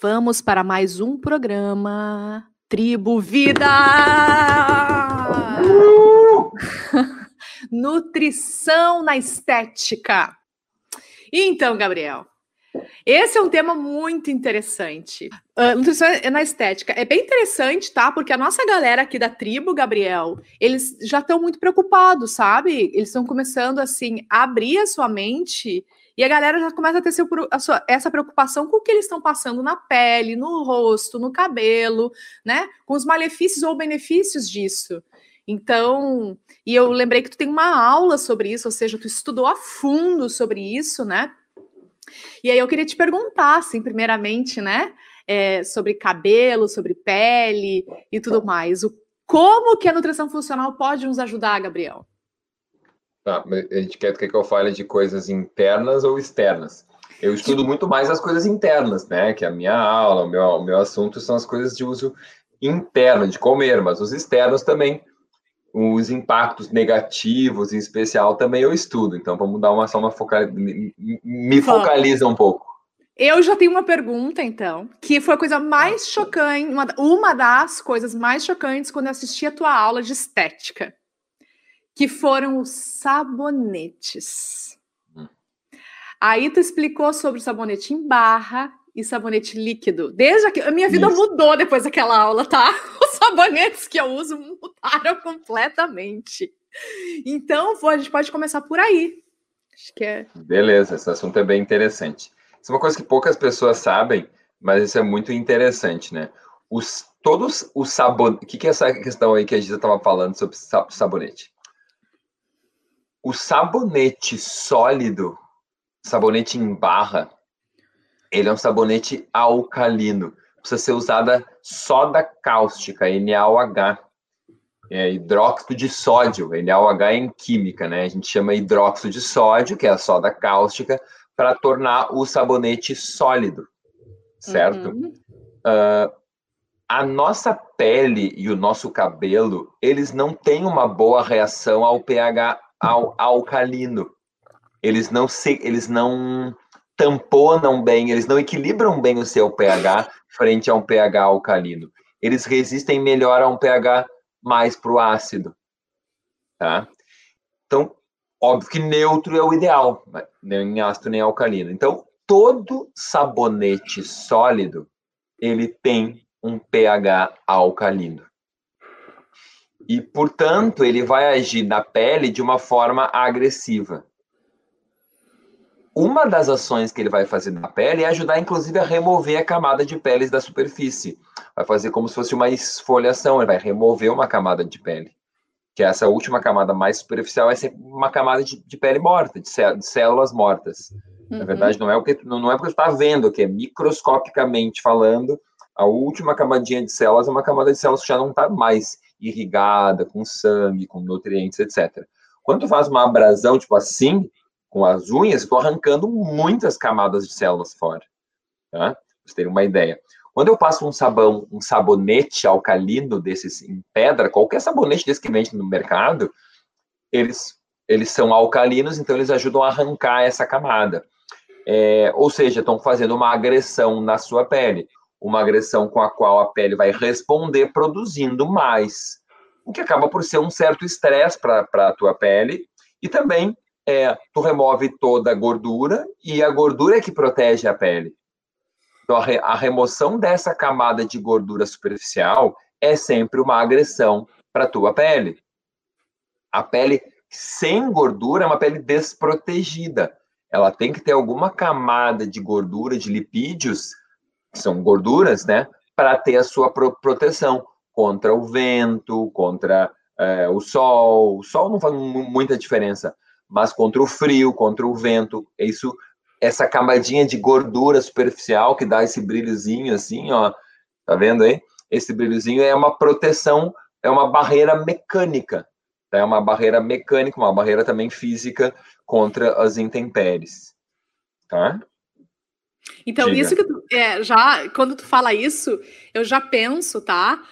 Vamos para mais um programa Tribo Vida! Nutrição na estética. Então, Gabriel, esse é um tema muito interessante. Uh, nutrição na estética. É bem interessante, tá? Porque a nossa galera aqui da tribo, Gabriel, eles já estão muito preocupados, sabe? Eles estão começando, assim, a abrir a sua mente e a galera já começa a ter seu, a sua, essa preocupação com o que eles estão passando na pele, no rosto, no cabelo, né? Com os malefícios ou benefícios disso. Então, e eu lembrei que tu tem uma aula sobre isso, ou seja, tu estudou a fundo sobre isso, né? E aí eu queria te perguntar, assim, primeiramente, né, é, sobre cabelo, sobre pele e tudo mais. O, como que a nutrição funcional pode nos ajudar, Gabriel? Tá, a gente quer, quer que eu fale de coisas internas ou externas? Eu estudo muito mais as coisas internas, né? Que a minha aula, o meu, o meu assunto são as coisas de uso interno, de comer, mas os externos também os impactos negativos, em especial, também eu estudo. Então, vamos dar uma só uma focal... me, me focaliza um pouco. Eu já tenho uma pergunta, então, que foi a coisa mais chocante, uma, uma das coisas mais chocantes quando eu assisti a tua aula de estética, que foram os sabonetes. Hum. Aí tu explicou sobre o sabonete em barra e sabonete líquido. Desde que a minha vida Isso. mudou depois daquela aula, tá? Os sabonetes que eu uso mudaram completamente. Então, a gente pode começar por aí. Acho que é. Beleza, esse assunto é bem interessante. Isso é uma coisa que poucas pessoas sabem, mas isso é muito interessante, né? Os, todos os sabonetes. O que, que é essa questão aí que a gente estava falando sobre sabonete? O sabonete sólido, sabonete em barra, ele é um sabonete alcalino. Precisa ser usada soda cáustica, NaOH. É hidróxido de sódio, NaOH é em química, né? A gente chama hidróxido de sódio, que é a soda cáustica, para tornar o sabonete sólido, certo? Uhum. Uh, a nossa pele e o nosso cabelo, eles não têm uma boa reação ao pH ao, alcalino. Eles não se, eles não tamponam bem, eles não equilibram bem o seu pH frente a um pH alcalino. Eles resistem melhor a um pH mais para o ácido. Tá? Então, óbvio que neutro é o ideal, nem ácido nem alcalino. Então, todo sabonete sólido, ele tem um pH alcalino. E, portanto, ele vai agir na pele de uma forma agressiva uma das ações que ele vai fazer na pele é ajudar, inclusive, a remover a camada de peles da superfície. Vai fazer como se fosse uma esfoliação, ele vai remover uma camada de pele. Que essa última camada mais superficial é sempre uma camada de, de pele morta, de, de, células mortas. Uhum. Na verdade, não é o que não é porque está vendo, que é microscopicamente falando, a última camadinha de células é uma camada de células que já não está mais irrigada, com sangue, com nutrientes, etc. Quando tu faz uma abrasão, tipo assim, com as unhas, estou arrancando muitas camadas de células fora. Tá? Pra vocês terem uma ideia. Quando eu passo um sabão, um sabonete alcalino desses em pedra, qualquer sabonete desse que vende no mercado, eles, eles são alcalinos, então eles ajudam a arrancar essa camada. É, ou seja, estão fazendo uma agressão na sua pele, uma agressão com a qual a pele vai responder produzindo mais, o que acaba por ser um certo estresse para a tua pele e também é, tu remove toda a gordura e a gordura é que protege a pele. Então, a, re, a remoção dessa camada de gordura superficial é sempre uma agressão para a tua pele. A pele sem gordura é uma pele desprotegida. Ela tem que ter alguma camada de gordura, de lipídios, que são gorduras, né, para ter a sua pro proteção contra o vento, contra é, o sol. O sol não faz muita diferença, mas contra o frio, contra o vento. É isso, essa camadinha de gordura superficial que dá esse brilhozinho assim, ó. Tá vendo aí? Esse brilhozinho é uma proteção, é uma barreira mecânica. Tá? É uma barreira mecânica, uma barreira também física contra as intempéries. Tá? Então, Diga. isso que tu, é, já, quando tu fala isso, eu já penso, tá?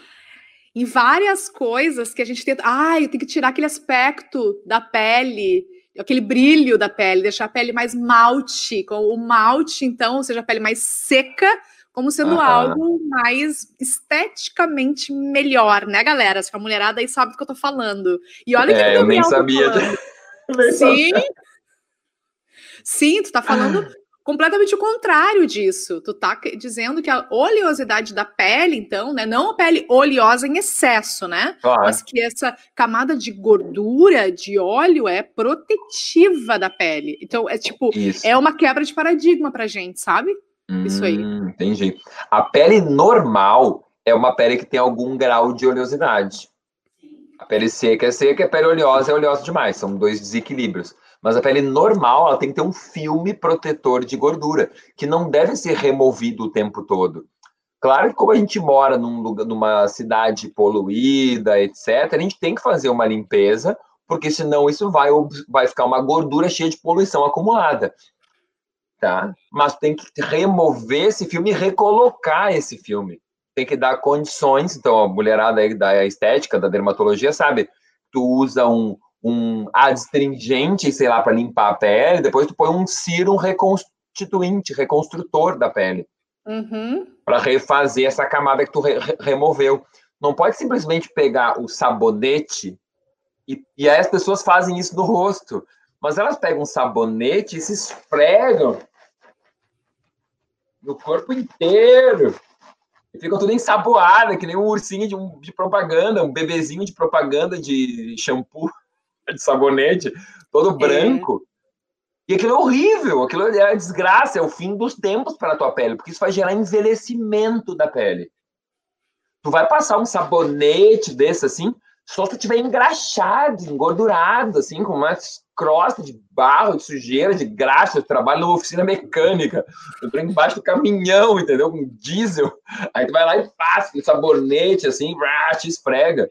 Em várias coisas que a gente tenta. Ai, ah, tem que tirar aquele aspecto da pele aquele brilho da pele, deixar a pele mais malte, com o malte, então, ou seja, a pele mais seca, como sendo algo mais esteticamente melhor, né, galera? Que a mulherada aí sabe do que eu tô falando. E olha que é, eu nem sabia. Sim. Sim, tu tá falando completamente o contrário disso. Tu tá dizendo que a oleosidade da pele, então, né, não a pele oleosa em excesso, né? Claro. Mas que essa camada de gordura, de óleo é protetiva da pele. Então, é tipo, Isso. é uma quebra de paradigma pra gente, sabe? Isso aí. Hum, entendi. A pele normal é uma pele que tem algum grau de oleosidade. A pele seca é seca, a pele oleosa é oleosa demais. São dois desequilíbrios. Mas a pele normal, ela tem que ter um filme protetor de gordura, que não deve ser removido o tempo todo. Claro que como a gente mora num lugar, numa cidade poluída, etc., a gente tem que fazer uma limpeza, porque senão isso vai, vai ficar uma gordura cheia de poluição acumulada tá? Mas tem que remover esse filme e recolocar esse filme. Tem que dar condições. Então, a mulherada aí da estética, da dermatologia, sabe? Tu usa um, um adstringente, sei lá, para limpar a pele, depois tu põe um círum reconstituinte, reconstrutor da pele. Uhum. Para refazer essa camada que tu re removeu. Não pode simplesmente pegar o sabonete e, e aí as pessoas fazem isso no rosto. Mas elas pegam um sabonete e se esfregam no corpo inteiro. E ficam tudo ensaboada, que nem um ursinho de, um, de propaganda, um bebezinho de propaganda de shampoo, de sabonete, todo é. branco. É. E aquilo é horrível, aquilo é a desgraça, é o fim dos tempos para a tua pele, porque isso vai gerar envelhecimento da pele. Tu vai passar um sabonete desse assim, só se tu tiver engraxado, engordurado, assim, com uma crosta de barro, de sujeira, de graxa, eu trabalho numa oficina mecânica, eu tô embaixo do caminhão, entendeu? Com diesel. Aí tu vai lá e passa com sabonete, assim, te esfrega.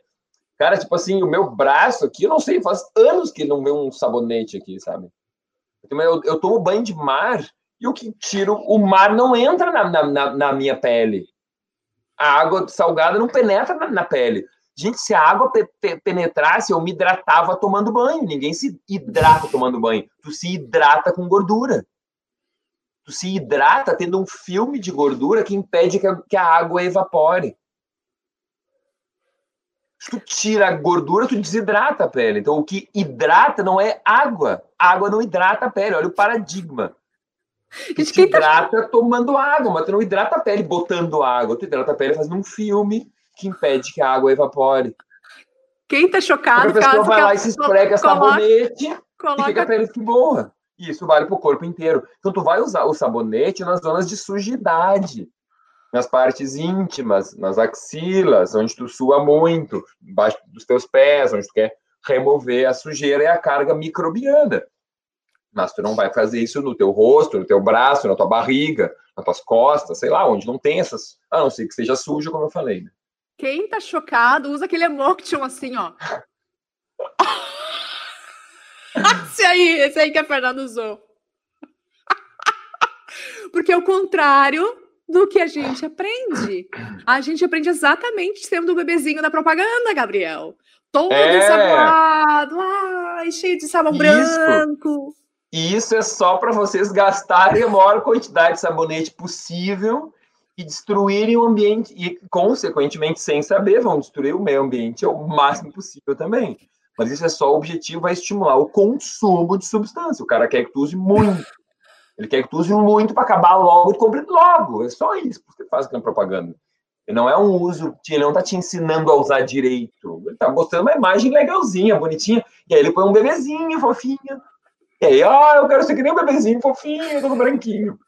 Cara, tipo assim, o meu braço aqui, eu não sei, faz anos que não vê um sabonete aqui, sabe? Eu, eu tomo banho de mar e o que tiro, o mar não entra na, na, na minha pele. A água salgada não penetra na, na pele. Gente, se a água pe pe penetrasse, eu me hidratava tomando banho. Ninguém se hidrata tomando banho. Tu se hidrata com gordura. Tu se hidrata tendo um filme de gordura que impede que a, que a água evapore. Se tu tira a gordura, tu desidrata a pele. Então, o que hidrata não é água. A água não hidrata a pele. Olha o paradigma. Tu te hidrata tomando água, mas tu não hidrata a pele botando água. Tu hidrata a pele fazendo um filme que impede que a água evapore. Quem tá chocado? A pessoa vai lá e se esfrega sabonete coloca... e fica a pele que boa. Isso vale para o corpo inteiro. Então, tu vai usar o sabonete nas zonas de sujidade, nas partes íntimas, nas axilas, onde tu sua muito, embaixo dos teus pés, onde tu quer remover a sujeira e a carga microbiana. Mas tu não vai fazer isso no teu rosto, no teu braço, na tua barriga, nas tuas costas, sei lá, onde não tem essas. A não ser que seja sujo, como eu falei. Né? Quem tá chocado usa aquele emotion assim, ó. esse aí, esse aí que a Fernanda usou. Porque o contrário do que a gente aprende. A gente aprende exatamente sendo o bebezinho da propaganda, Gabriel. Todo é. ensaboado, ai, cheio de sabão Isso. branco. E isso é só para vocês gastarem a maior quantidade de sabonete possível e destruírem o ambiente, e, consequentemente, sem saber, vão destruir o meio ambiente o máximo possível também. Mas isso é só o objetivo, é estimular o consumo de substância. O cara quer que tu use muito. Ele quer que tu use muito para acabar logo e compre logo. É só isso que você faz aquela propaganda. E não é um uso, ele não está te ensinando a usar direito. Ele está mostrando uma imagem legalzinha, bonitinha. E aí ele põe um bebezinho fofinho. E aí, oh, eu quero ser que nem um bebezinho fofinho, todo branquinho.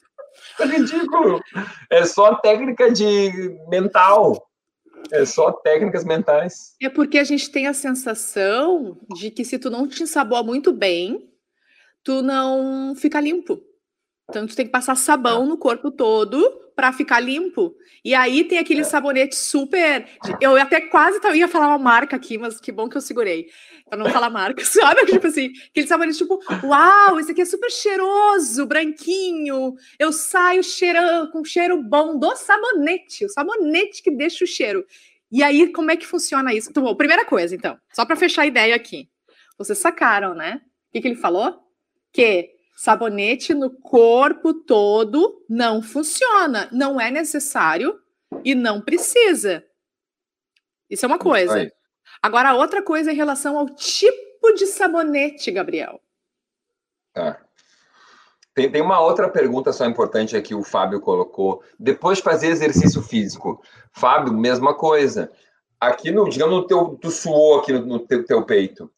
É ridículo. É só técnica de mental. É só técnicas mentais. É porque a gente tem a sensação de que se tu não te ensaboa muito bem, tu não fica limpo. Então tu tem que passar sabão no corpo todo para ficar limpo. E aí tem aquele é. sabonete super. Eu até quase ia falar uma marca aqui, mas que bom que eu segurei para não falar marca, sabe? Tipo assim, aquele sabonete tipo, uau, esse aqui é super cheiroso, branquinho. Eu saio cheirando com cheiro bom do sabonete, o sabonete que deixa o cheiro. E aí, como é que funciona isso? Então, bom, primeira coisa, então, só para fechar a ideia aqui. Vocês sacaram, né? O que, que ele falou? Que Sabonete no corpo todo não funciona, não é necessário e não precisa. Isso é uma coisa. Agora, outra coisa em relação ao tipo de sabonete, Gabriel. Tá. Tem, tem uma outra pergunta só importante aqui, o Fábio colocou. Depois de fazer exercício físico, Fábio, mesma coisa. Aqui no, digamos, no teu, tu suou aqui no, no teu, teu, peito.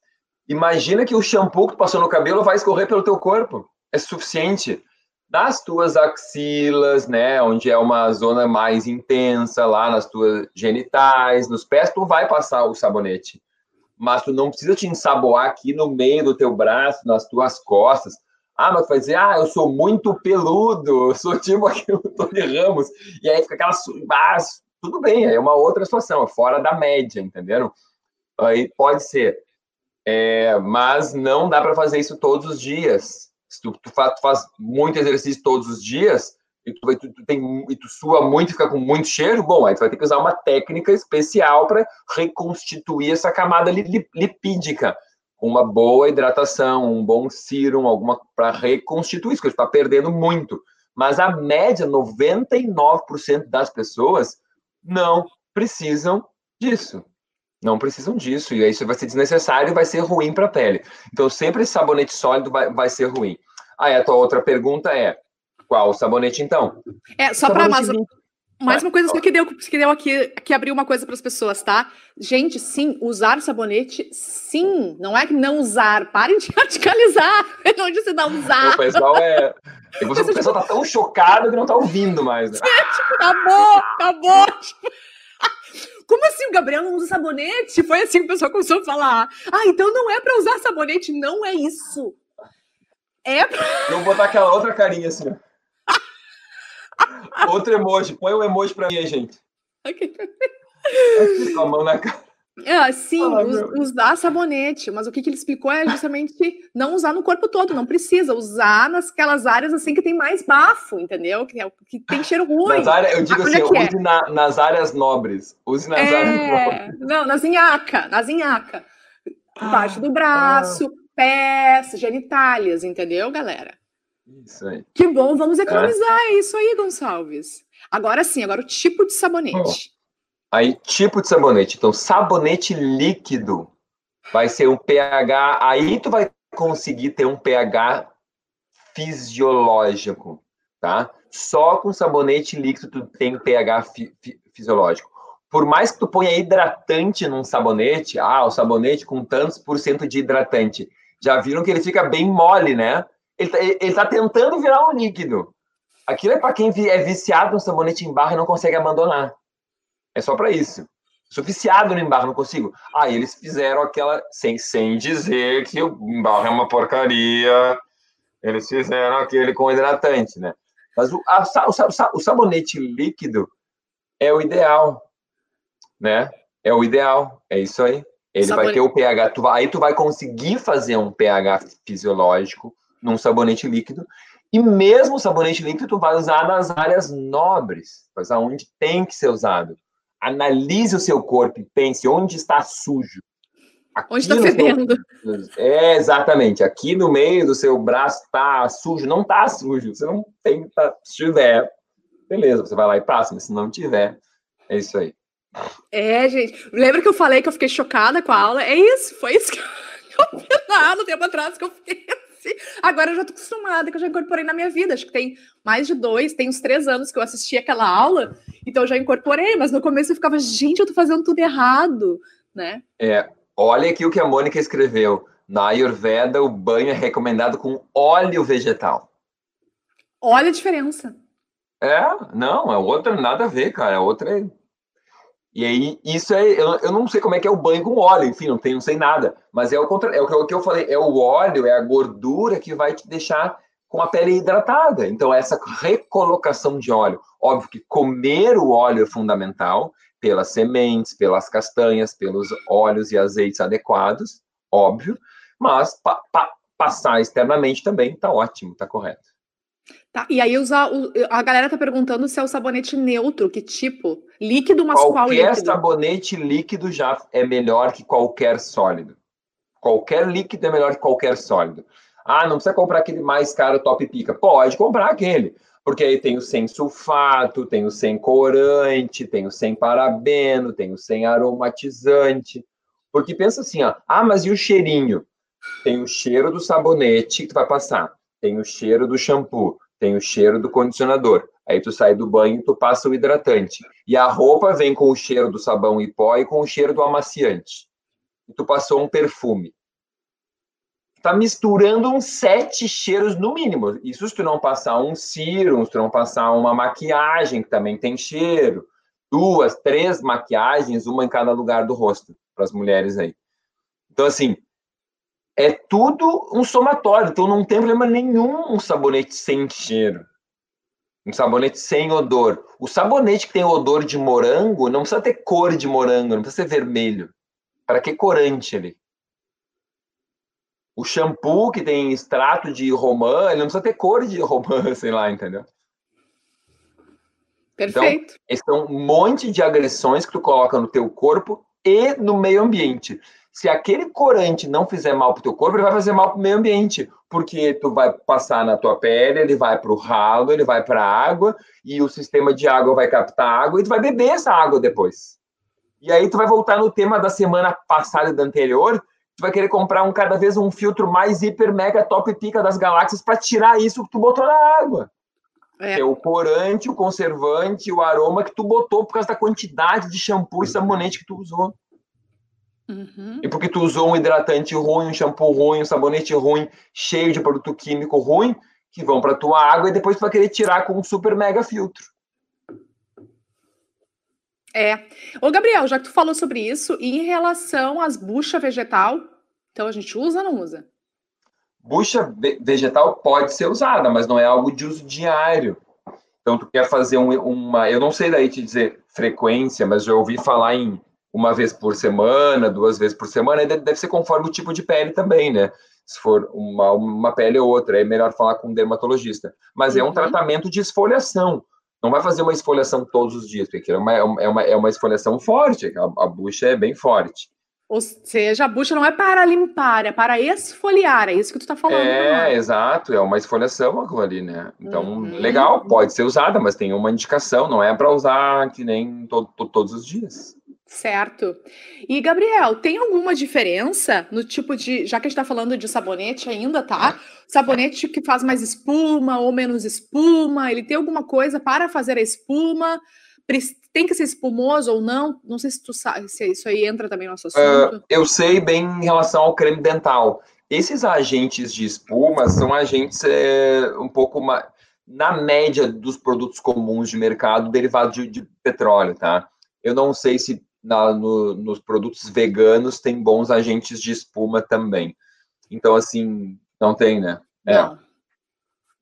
Imagina que o shampoo que passou no cabelo vai escorrer pelo teu corpo. É suficiente. Nas tuas axilas, né, onde é uma zona mais intensa, lá nas tuas genitais, nos pés, tu vai passar o sabonete. Mas tu não precisa te ensaboar aqui no meio do teu braço, nas tuas costas ah, mas vai dizer, ah, eu sou muito peludo, eu sou tipo aqui o Tony Ramos. E aí fica aquela. Ah, tudo bem, é uma outra situação, é fora da média, entenderam? Aí pode ser. É, mas não dá para fazer isso todos os dias. Se tu, tu, faz, tu, faz, muito exercício todos os dias e tu, tu, tu, tem, e tu sua muito e fica com muito cheiro, bom, aí tu vai ter que usar uma técnica especial para reconstituir essa camada lipídica uma boa hidratação, um bom serum, alguma para reconstituir isso, que está perdendo muito. Mas a média, 99% das pessoas não precisam disso. Não precisam disso. E aí isso vai ser desnecessário e vai ser ruim para a pele. Então, sempre esse sabonete sólido vai, vai ser ruim. Aí a tua outra pergunta é: qual o sabonete então? É, só para mais. Mais uma coisa que deu, que deu aqui, que abriu uma coisa para as pessoas, tá? Gente, sim, usar sabonete, sim. Não é que não usar. Parem de radicalizar. Não disse não usar. O pessoal é. O pessoal, tá tão chocado que não tá ouvindo mais. Né? É, tipo, acabou, acabou. Como assim o Gabriel não usa sabonete? Foi assim que o pessoal começou a falar. Ah, então não é para usar sabonete. Não é isso. É pra... Eu vou botar aquela outra carinha assim, ó. Outro emoji. Põe um emoji pra mim, gente. Aqui com a mão na cara. É, sim, ah, usar sabonete, mas o que, que ele explicou é justamente não usar no corpo todo, não precisa, usar nasquelas áreas assim que tem mais bafo, entendeu? Que, é, que tem cheiro ruim. Nas áreas, eu digo assim, é use é? na, nas áreas nobres. Use nas é, áreas nobres. Não, nas inhaca, nas inhaca. Parte do braço, ah. pés, genitálias, entendeu, galera? Isso aí. Que bom, vamos economizar é. isso aí, Gonçalves. Agora sim, agora o tipo de sabonete. Aí, tipo de sabonete. Então, sabonete líquido vai ser um pH. Aí tu vai conseguir ter um pH fisiológico, tá? Só com sabonete líquido tu tem pH fi fisiológico. Por mais que tu ponha hidratante num sabonete, ah, o sabonete com tantos por cento de hidratante, já viram que ele fica bem mole, né? Ele, tá, ele tá tentando virar um líquido. Aquilo é para quem é viciado no sabonete em barra e não consegue abandonar. É só para isso. Sou viciado no embarro, não consigo. Aí ah, eles fizeram aquela, sem, sem dizer que o embarro é uma porcaria, eles fizeram aquele com hidratante, né? Mas o, a, o, o sabonete líquido é o ideal, né? É o ideal, é isso aí. Ele sabonete. vai ter o pH, tu vai, aí tu vai conseguir fazer um pH fisiológico num sabonete líquido. E mesmo o sabonete líquido tu vai usar nas áreas nobres, mas aonde tem que ser usado. Analise o seu corpo e pense onde está sujo. Aqui onde está fedendo. É, exatamente. Aqui no meio do seu braço está sujo. Não está sujo. Você não tem que tá... Se tiver, beleza, você vai lá e passa. Mas se não tiver, é isso aí. É, gente. Lembra que eu falei que eu fiquei chocada com a aula? É isso, foi isso que eu lá no tempo atrás que eu fiquei Agora eu já tô acostumada, que eu já incorporei na minha vida. Acho que tem mais de dois, tem uns três anos que eu assisti aquela aula, então eu já incorporei, mas no começo eu ficava, gente, eu tô fazendo tudo errado, né? É, olha aqui o que a Mônica escreveu. Na Ayurveda, o banho é recomendado com óleo vegetal. Olha a diferença. É, não, é outra, nada a ver, cara. É outra e aí, isso é. Eu, eu não sei como é que é o banho com óleo, enfim, não, tem, não sei nada. Mas é o, contra, é o que eu falei: é o óleo, é a gordura que vai te deixar com a pele hidratada. Então, essa recolocação de óleo. Óbvio que comer o óleo é fundamental, pelas sementes, pelas castanhas, pelos óleos e azeites adequados, óbvio, mas pa, pa, passar externamente também está ótimo, está correto. Tá, e aí usar a galera tá perguntando se é o sabonete neutro, que tipo? Líquido, mas qualquer qual líquido? Qualquer sabonete líquido já é melhor que qualquer sólido. Qualquer líquido é melhor que qualquer sólido. Ah, não precisa comprar aquele mais caro top pica. Pode comprar aquele. Porque aí tem o sem sulfato, tem o sem corante, tem o sem parabeno, tem o sem aromatizante. Porque pensa assim, ó, ah, mas e o cheirinho? Tem o cheiro do sabonete que tu vai passar, tem o cheiro do shampoo, tem o cheiro do condicionador. Aí tu sai do banho tu passa o hidratante. E a roupa vem com o cheiro do sabão e pó e com o cheiro do amaciante. E tu passou um perfume tá misturando uns sete cheiros no mínimo. Isso se tu não passar um serum, se tu não passar uma maquiagem que também tem cheiro, duas, três maquiagens, uma em cada lugar do rosto para as mulheres aí. Então assim, é tudo um somatório. Então não tem problema nenhum um sabonete sem cheiro. Um sabonete sem odor. O sabonete que tem odor de morango não precisa ter cor de morango, não precisa ser vermelho. Para que corante ele? O shampoo que tem extrato de romã, ele não precisa ter cor de romã, sei lá, entendeu? Perfeito. Então, esse é um monte de agressões que tu coloca no teu corpo e no meio ambiente. Se aquele corante não fizer mal para o teu corpo, ele vai fazer mal para o meio ambiente, porque tu vai passar na tua pele, ele vai para o ralo, ele vai para a água, e o sistema de água vai captar água, e tu vai beber essa água depois. E aí tu vai voltar no tema da semana passada e da anterior, tu vai querer comprar um cada vez um filtro mais hiper mega top pica das galáxias para tirar isso que tu botou na água. É. é. o corante, o conservante, o aroma que tu botou por causa da quantidade de shampoo e sabonete que tu usou. Uhum. E porque tu usou um hidratante ruim, um shampoo ruim, um sabonete ruim, cheio de produto químico ruim, que vão para tua água e depois tu vai querer tirar com um super mega filtro. É. Ô, Gabriel, já que tu falou sobre isso, e em relação às buchas vegetal, então a gente usa ou não usa? Bucha vegetal pode ser usada, mas não é algo de uso diário. Então, tu quer fazer um, uma. Eu não sei daí te dizer frequência, mas já ouvi falar em uma vez por semana, duas vezes por semana, deve ser conforme o tipo de pele também, né? Se for uma, uma pele ou outra, é melhor falar com um dermatologista. Mas uhum. é um uhum. tratamento de esfoliação. Não vai fazer uma esfoliação todos os dias, porque é uma, é uma, é uma esfoliação forte, a, a bucha é bem forte. Ou seja, a bucha não é para limpar, é para esfoliar, é isso que tu está falando. É, né? exato, é uma esfoliação aquilo ali, né? Então, uhum. legal, pode ser usada, mas tem uma indicação, não é para usar que nem to, to, todos os dias. Certo. E, Gabriel, tem alguma diferença no tipo de. Já que a gente está falando de sabonete ainda, tá? Sabonete que faz mais espuma ou menos espuma, ele tem alguma coisa para fazer a espuma? Tem que ser espumoso ou não? Não sei se tu sabe se isso aí entra também no nosso assunto. Uh, eu sei bem em relação ao creme dental. Esses agentes de espuma são agentes é, um pouco mais. Na média dos produtos comuns de mercado derivados de, de petróleo, tá? Eu não sei se na, no, nos produtos veganos tem bons agentes de espuma também. Então, assim, não tem, né? É. Não.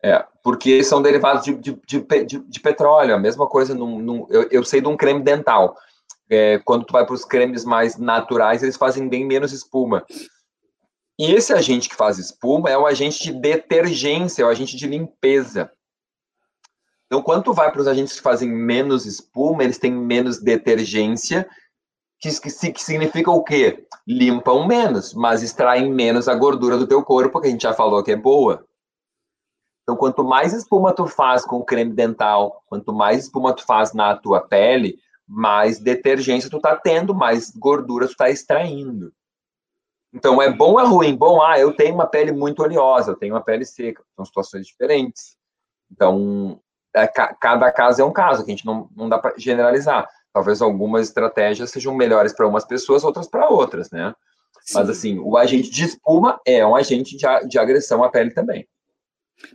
É, porque são derivados de, de, de, de petróleo, a mesma coisa, num, num, eu, eu, sei de um creme dental. É, quando tu vai para os cremes mais naturais, eles fazem bem menos espuma. E esse agente que faz espuma é um agente de detergência, é um agente de limpeza. Então, quando tu vai para os agentes que fazem menos espuma, eles têm menos detergência que, que, significa o quê? Limpam menos, mas extraem menos a gordura do teu corpo, que a gente já falou que é boa. Então, quanto mais espuma tu faz com o creme dental, quanto mais espuma tu faz na tua pele, mais detergência tu tá tendo, mais gordura tu tá extraindo. Então, é bom ou é ruim? Bom, ah, eu tenho uma pele muito oleosa, eu tenho uma pele seca, são situações diferentes. Então, é, cada caso é um caso, que a gente não, não dá para generalizar. Talvez algumas estratégias sejam melhores para umas pessoas, outras para outras, né? Sim. Mas assim, o agente de espuma é um agente de, de agressão à pele também.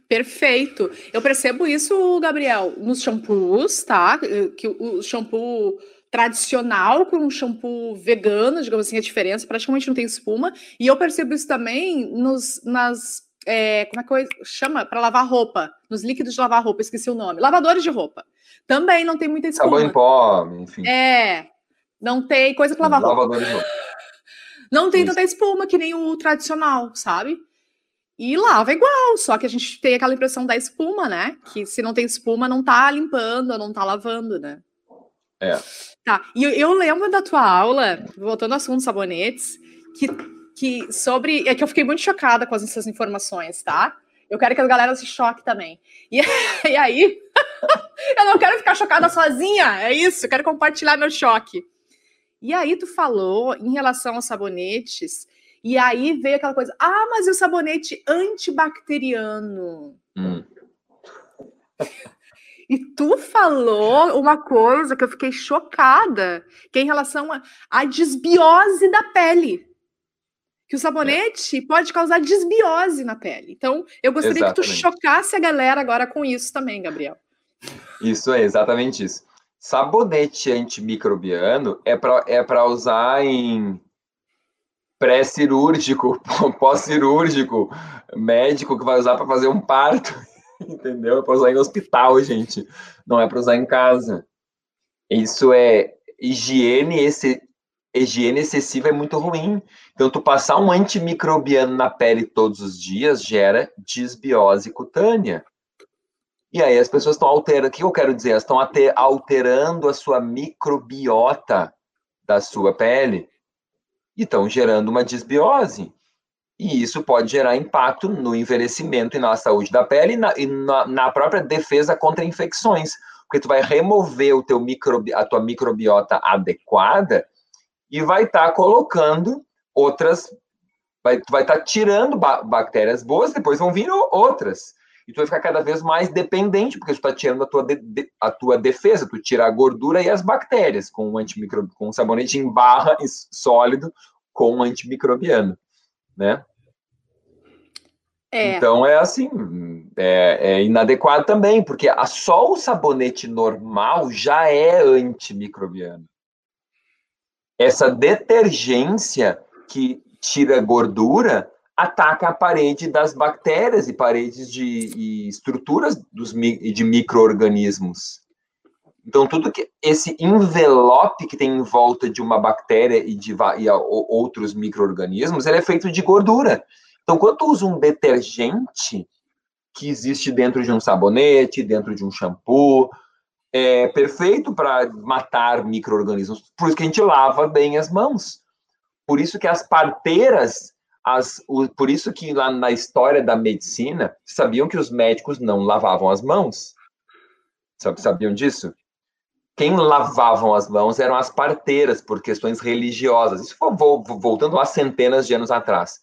Perfeito. Eu percebo isso, Gabriel, nos shampoos, tá? Que o shampoo tradicional com um shampoo vegano, digamos assim, a diferença praticamente não tem espuma. E eu percebo isso também nos, nas. É, como é que chama? Para lavar roupa, nos líquidos de lavar roupa, esqueci o nome. Lavadores de roupa. Também não tem muita espuma. Sabão em pó, enfim. É, não tem coisa para lavar roupa. Não tem tanta espuma que nem o tradicional, sabe? E lava igual, só que a gente tem aquela impressão da espuma, né? Que se não tem espuma, não tá limpando, não tá lavando, né? É. Tá, e eu, lembro da tua aula, voltando ao assunto sabonetes, que que sobre. É que eu fiquei muito chocada com essas informações, tá? Eu quero que a galera se choque também. E, e aí, eu não quero ficar chocada sozinha, é isso, eu quero compartilhar meu choque. E aí, tu falou em relação aos sabonetes, e aí veio aquela coisa: ah, mas e o sabonete antibacteriano? Hum. E tu falou uma coisa que eu fiquei chocada, que é em relação à desbiose da pele. Que o sabonete é. pode causar desbiose na pele. Então, eu gostaria exatamente. que tu chocasse a galera agora com isso também, Gabriel. Isso é exatamente isso. Sabonete antimicrobiano é para é usar em pré-cirúrgico, pós-cirúrgico, médico que vai usar para fazer um parto entendeu? É para usar em hospital, gente. Não é para usar em casa. Isso é higiene, esse, higiene excessiva é muito ruim. Então, tu passar um antimicrobiano na pele todos os dias gera desbiose cutânea. E aí as pessoas estão alterando, o que eu quero dizer? Elas estão alterando a sua microbiota da sua pele e estão gerando uma desbiose. E isso pode gerar impacto no envelhecimento e na saúde da pele e na, e na, na própria defesa contra infecções, porque tu vai remover o teu microbi, a tua microbiota adequada e vai estar tá colocando outras, vai, tu vai estar tá tirando ba bactérias boas, depois vão vir outras. E tu vai ficar cada vez mais dependente, porque tu está tirando a tua, de, de, a tua defesa, tu tira a gordura e as bactérias com um antimicro, com um sabonete em barra sólido com um antimicrobiano, né? É. Então é assim, é, é, inadequado também, porque a, só o sabonete normal já é antimicrobiano. Essa detergência que tira gordura ataca a parede das bactérias e paredes de e estruturas dos, de micro-organismos. Então, tudo que esse envelope que tem em volta de uma bactéria e de e outros micro-organismos, ele é feito de gordura. Então, quando tu usa um detergente que existe dentro de um sabonete, dentro de um shampoo, é perfeito para matar micro-organismos. Por isso que a gente lava bem as mãos. Por isso que as parteiras, as, o, por isso que lá na história da medicina, sabiam que os médicos não lavavam as mãos. Sabiam disso? Quem lavavam as mãos eram as parteiras, por questões religiosas. Isso foi voltando a centenas de anos atrás.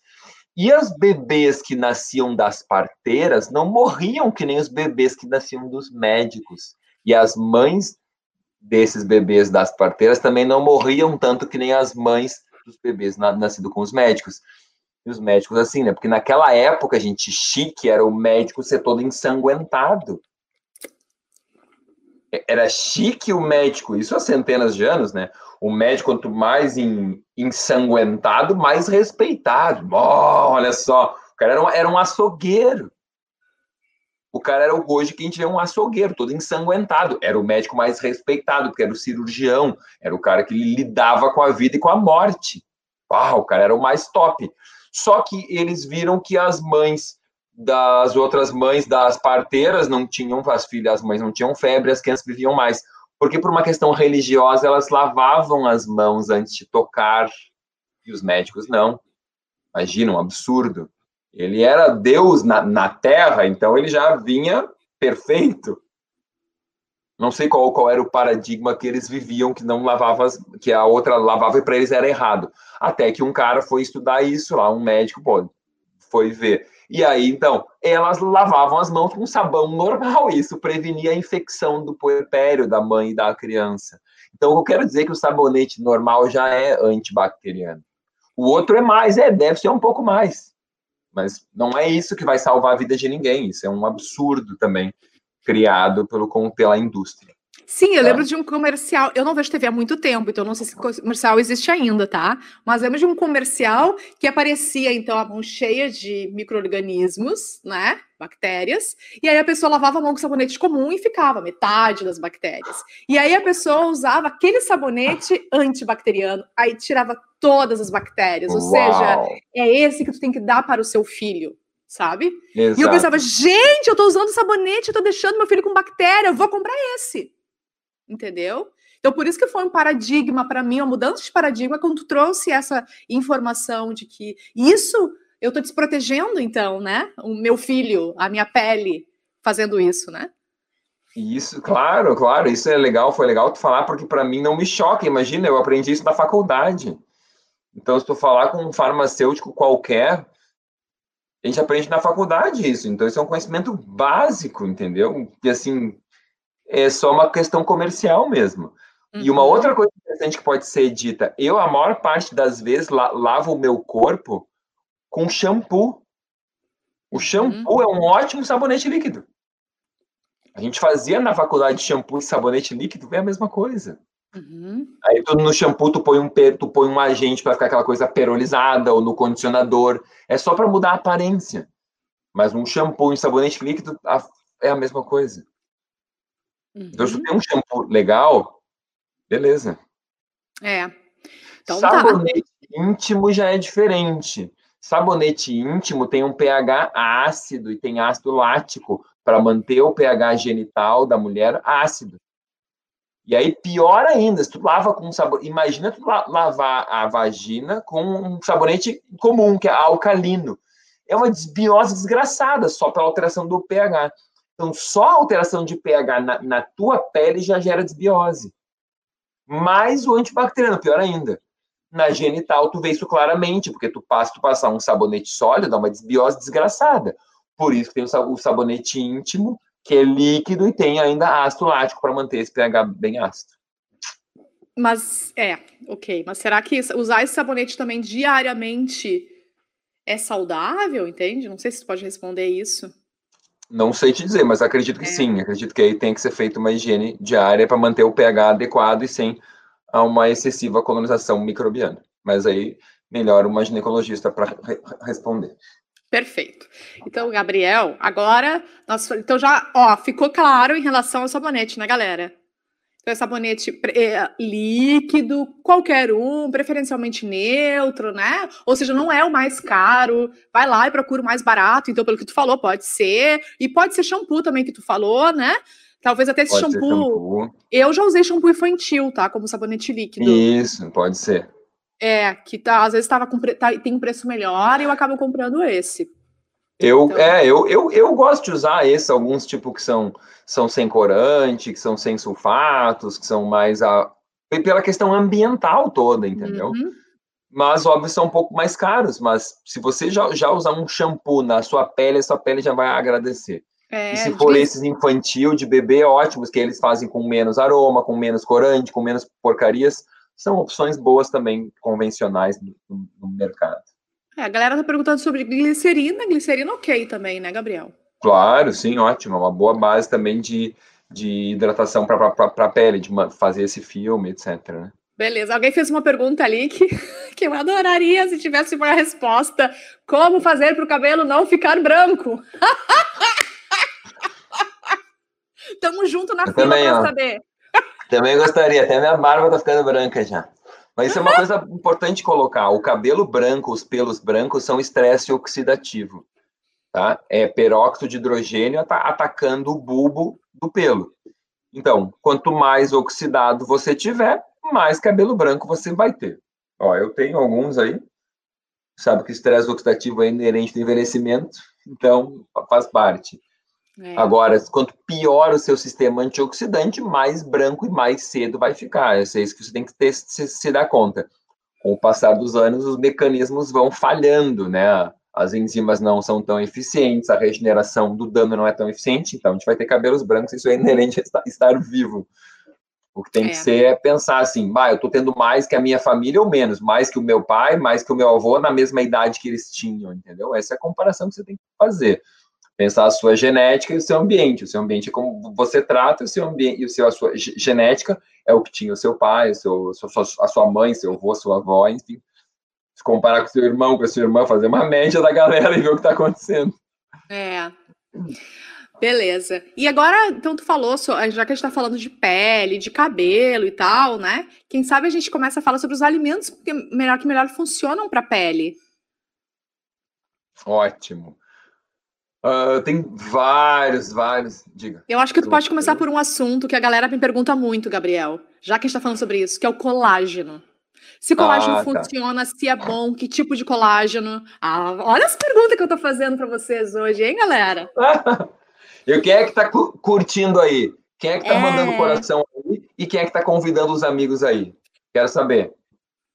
E as bebês que nasciam das parteiras não morriam que nem os bebês que nasciam dos médicos. E as mães desses bebês das parteiras também não morriam tanto que nem as mães dos bebês nascidos com os médicos. E os médicos, assim, né? Porque naquela época, gente, chique era o médico ser todo ensanguentado. Era chique o médico, isso há centenas de anos, né? o médico, quanto mais ensanguentado, mais respeitado. Oh, olha só, o cara era um, era um açougueiro. O cara era o hoje que a gente vê um açougueiro, todo ensanguentado. Era o médico mais respeitado, porque era o cirurgião, era o cara que lidava com a vida e com a morte. Uau, o cara era o mais top. Só que eles viram que as mães das outras mães das parteiras não tinham, as filhas, as mães não tinham febre, as crianças viviam mais porque por uma questão religiosa elas lavavam as mãos antes de tocar e os médicos não. Imagina, um absurdo. Ele era Deus na, na Terra, então ele já vinha perfeito. Não sei qual, qual era o paradigma que eles viviam, que não lavava, que a outra lavava e para eles era errado. Até que um cara foi estudar isso lá, um médico, pô, foi ver. E aí, então, elas lavavam as mãos com sabão normal, isso prevenia a infecção do puerpério da mãe e da criança. Então, eu quero dizer que o sabonete normal já é antibacteriano. O outro é mais, é, deve ser um pouco mais. Mas não é isso que vai salvar a vida de ninguém. Isso é um absurdo também, criado pelo, pela indústria. Sim, eu tá. lembro de um comercial. Eu não vejo TV há muito tempo, então não sei se o comercial existe ainda, tá? Mas lembro de um comercial que aparecia, então, a mão cheia de micro-organismos, né? Bactérias. E aí a pessoa lavava a mão com sabonete comum e ficava metade das bactérias. E aí a pessoa usava aquele sabonete antibacteriano, aí tirava todas as bactérias. Ou Uau. seja, é esse que tu tem que dar para o seu filho sabe? Exato. E eu pensava, gente, eu tô usando sabonete, eu tô deixando meu filho com bactéria, eu vou comprar esse. Entendeu? Então, por isso que foi um paradigma para mim, uma mudança de paradigma, quando tu trouxe essa informação de que isso eu estou desprotegendo, então, né? O meu filho, a minha pele, fazendo isso, né? Isso, claro, claro, isso é legal, foi legal tu falar, porque para mim não me choca. Imagina, eu aprendi isso na faculdade. Então, se tu falar com um farmacêutico qualquer, a gente aprende na faculdade isso. Então, isso é um conhecimento básico, entendeu? E assim, é só uma questão comercial mesmo. Uhum. E uma uhum. outra coisa interessante que pode ser dita, eu a maior parte das vezes la lavo o meu corpo com shampoo. O uhum. shampoo uhum. é um ótimo sabonete líquido. A gente fazia na faculdade shampoo e sabonete líquido, é a mesma coisa. Uhum. Aí tu, no shampoo tu põe um tu põe um agente para ficar aquela coisa perolizada ou no condicionador, é só para mudar a aparência. Mas um shampoo e um sabonete líquido é a mesma coisa. Uhum. Então se tu tem um shampoo legal, beleza. É. Então, sabonete tá. íntimo já é diferente. Sabonete íntimo tem um pH ácido e tem ácido lático para manter o pH genital da mulher ácido. E aí, pior ainda, se tu lava com um sabonete. Imagina tu lavar a vagina com um sabonete comum, que é alcalino. É uma desbiose desgraçada, só pela alteração do pH. Então, só a alteração de pH na, na tua pele já gera desbiose. Mais o antibacteriano, pior ainda. Na genital, tu vê isso claramente, porque tu passa, tu passar um sabonete sólido, dá uma desbiose desgraçada. Por isso que tem o sabonete íntimo, que é líquido e tem ainda ácido lático para manter esse pH bem ácido. Mas é, ok. Mas será que usar esse sabonete também diariamente é saudável, entende? Não sei se você pode responder isso. Não sei te dizer, mas acredito que é. sim. Acredito que aí tem que ser feita uma higiene diária para manter o pH adequado e sem uma excessiva colonização microbiana. Mas aí melhor uma ginecologista para re responder. Perfeito. Então, Gabriel, agora nós, então já, ó, ficou claro em relação ao sabonete, né, galera? Então, é sabonete líquido, qualquer um, preferencialmente neutro, né? Ou seja, não é o mais caro. Vai lá e procura o mais barato. Então, pelo que tu falou, pode ser. E pode ser shampoo também que tu falou, né? Talvez até esse shampoo, shampoo. Eu já usei shampoo infantil, tá? Como sabonete líquido. Isso, pode ser. É, que tá, às vezes tava com, tá, tem um preço melhor e eu acabo comprando esse. Eu, então... é, eu, eu, eu gosto de usar esse, alguns tipo que são, são sem corante, que são sem sulfatos, que são mais a, pela questão ambiental toda, entendeu? Uhum. Mas, óbvio, são um pouco mais caros, mas se você já, já usar um shampoo na sua pele, a sua pele já vai agradecer. É, e se for de... esses infantil de bebê, ótimos, que eles fazem com menos aroma, com menos corante, com menos porcarias, são opções boas também, convencionais no, no mercado. É, a galera tá perguntando sobre glicerina, glicerina ok também, né, Gabriel? Claro, sim, ótimo, uma boa base também de, de hidratação para a pele, de fazer esse filme, etc. Né? Beleza, alguém fez uma pergunta ali que, que eu adoraria se tivesse uma resposta. Como fazer para o cabelo não ficar branco? Tamo junto na eu fila para saber. Também gostaria, até minha barba tá ficando branca já. Mas isso é uma coisa importante colocar. O cabelo branco, os pelos brancos são estresse oxidativo, tá? É peróxido de hidrogênio atacando o bulbo do pelo. Então, quanto mais oxidado você tiver, mais cabelo branco você vai ter. Ó, eu tenho alguns aí. Sabe que estresse oxidativo é inerente do envelhecimento, então faz parte. É. Agora, quanto pior o seu sistema antioxidante, mais branco e mais cedo vai ficar. É isso que você tem que ter, se, se dar conta. Com o passar dos anos, os mecanismos vão falhando, né? As enzimas não são tão eficientes, a regeneração do dano não é tão eficiente, então a gente vai ter cabelos brancos, isso é inerente a estar, vivo. O que tem é. que ser é pensar assim, bah, eu estou tendo mais que a minha família ou menos, mais que o meu pai, mais que o meu avô na mesma idade que eles tinham, entendeu? Essa é a comparação que você tem que fazer pensar a sua genética e o seu ambiente. O seu ambiente é como você trata o seu ambiente, e o seu, a sua genética é o que tinha o seu pai, o seu, a sua mãe, seu avô, sua avó, enfim. Se comparar com seu irmão, com a sua irmã, fazer uma média da galera e ver o que está acontecendo. É. Beleza. E agora, então, tu falou, já que a gente está falando de pele, de cabelo e tal, né? Quem sabe a gente começa a falar sobre os alimentos que melhor que melhor funcionam para a pele. Ótimo. Uh, tem vários, vários. Diga. Eu acho que tu pode começar por um assunto que a galera me pergunta muito, Gabriel, já que a gente está falando sobre isso, que é o colágeno. Se colágeno ah, tá. funciona, se é bom, que tipo de colágeno. Ah, olha as perguntas que eu estou fazendo para vocês hoje, hein, galera? e quem é que está curtindo aí? Quem é que está é... mandando coração aí? E quem é que está convidando os amigos aí? Quero saber.